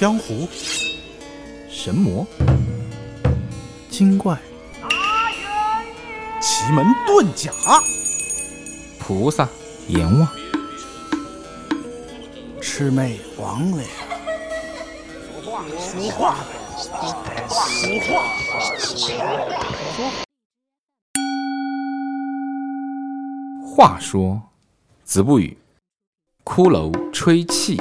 江湖，神魔、精怪、奇门遁甲，菩萨、阎王、魑魅魍魉。俗话，俗话，俗话，话说，子不语，骷髅吹气。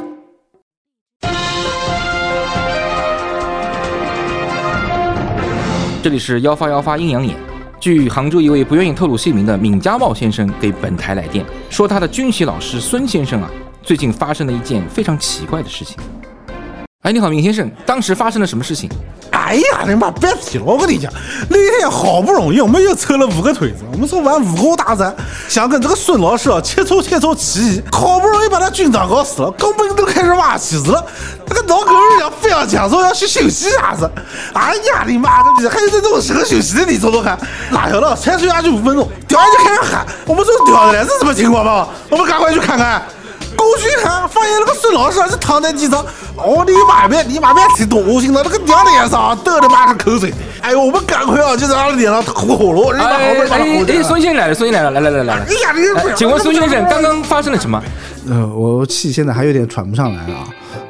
这里是幺发幺发阴阳眼。据杭州一位不愿意透露姓名的闵家茂先生给本台来电，说他的军棋老师孙先生啊，最近发生了一件非常奇怪的事情。哎，你好，闵先生，当时发生了什么事情？哎呀，你妈别提了！我跟你讲，那天好不容易我们又凑了五个腿子，我们说玩武功大战，想跟这个孙老师啊切磋切磋棋艺，好不容易把他军长搞死了，根本都开始挖棋子了。那个老狗日要非要讲说要去休息一下子。哎呀，你妈个逼，还有这种时候休息的，你说说看？哪晓得才睡下去五分钟，屌就开始喊，我们说屌的是什么情况吧？我们赶快去看看。过去看，发现那个孙老师是躺在地上，哦，你妈别，你妈别提多心了，那个娘脸上都他妈是口水。哎呦，我们赶快啊，就在他的脸上吐火了，人家好不容易把他哎哎，孙先生来了，孙先生来了，来来来来来。哎呀，你哎请问孙先生，刚刚发生了什么？呃，我气现在还有点喘不上来啊。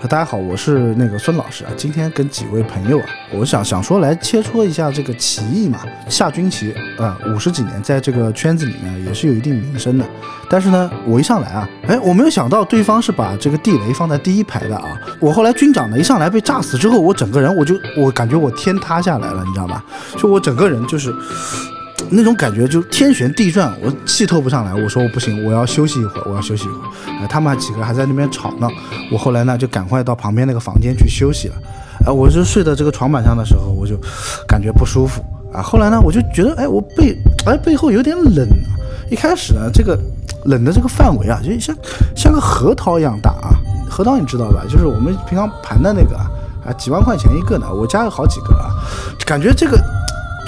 大家好，我是那个孙老师啊。今天跟几位朋友啊，我想想说来切磋一下这个棋艺嘛。下军棋啊，五十几年，在这个圈子里面也是有一定名声的。但是呢，我一上来啊，哎，我没有想到对方是把这个地雷放在第一排的啊。我后来军长呢一上来被炸死之后，我整个人我就我感觉我天塌下来了，你知道吧？就我整个人就是。那种感觉就天旋地转，我气透不上来。我说我不行，我要休息一会儿，我要休息一会儿。哎，他们几个还在那边吵呢。我后来呢就赶快到旁边那个房间去休息了。哎，我就睡在这个床板上的时候，我就感觉不舒服啊。后来呢，我就觉得哎，我背哎背后有点冷。啊一开始呢，这个冷的这个范围啊，就像像个核桃一样大啊。核桃你知道吧？就是我们平常盘的那个啊，几万块钱一个呢。我家有好几个啊，感觉这个。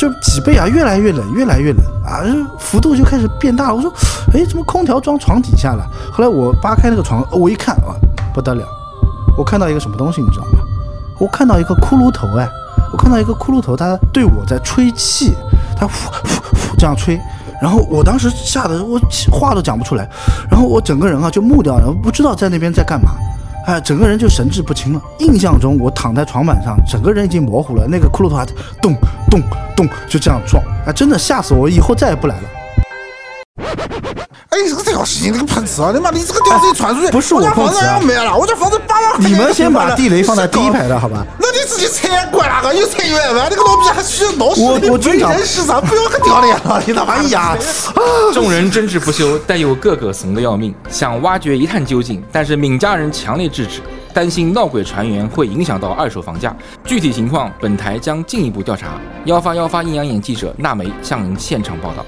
就脊背啊，越来越冷，越来越冷啊，幅度就开始变大了。我说，哎，怎么空调装床底下了？后来我扒开那个床，我一看啊，不得了，我看到一个什么东西，你知道吗？我看到一个骷髅头，哎，我看到一个骷髅头，他对我在吹气，他呼呼呼这样吹，然后我当时吓得我话都讲不出来，然后我整个人啊就木掉了，不知道在那边在干嘛。哎，整个人就神志不清了。印象中，我躺在床板上，整个人已经模糊了。那个骷髅头还咚咚咚就这样撞，哎，真的吓死我！以后再也不来了。哎，你这个屌丝，你这个喷子啊！你妈，你这个屌丝传出去，不是我家房子要没了，我家房子八万块钱。你们先把地雷放在第一排的好吧？那你自己拆管哪个？又拆一万万，那个老逼还需要闹事？我我军长人世上不要个屌脸了，你他妈呀！众人争执不休，但又个个怂得要命，想挖掘一探究竟，但是闵家人强烈制止，担心闹鬼传言会影响到二手房价。具体情况，本台将进一步调查。幺八幺发阴阳眼记者娜梅向您现场报道。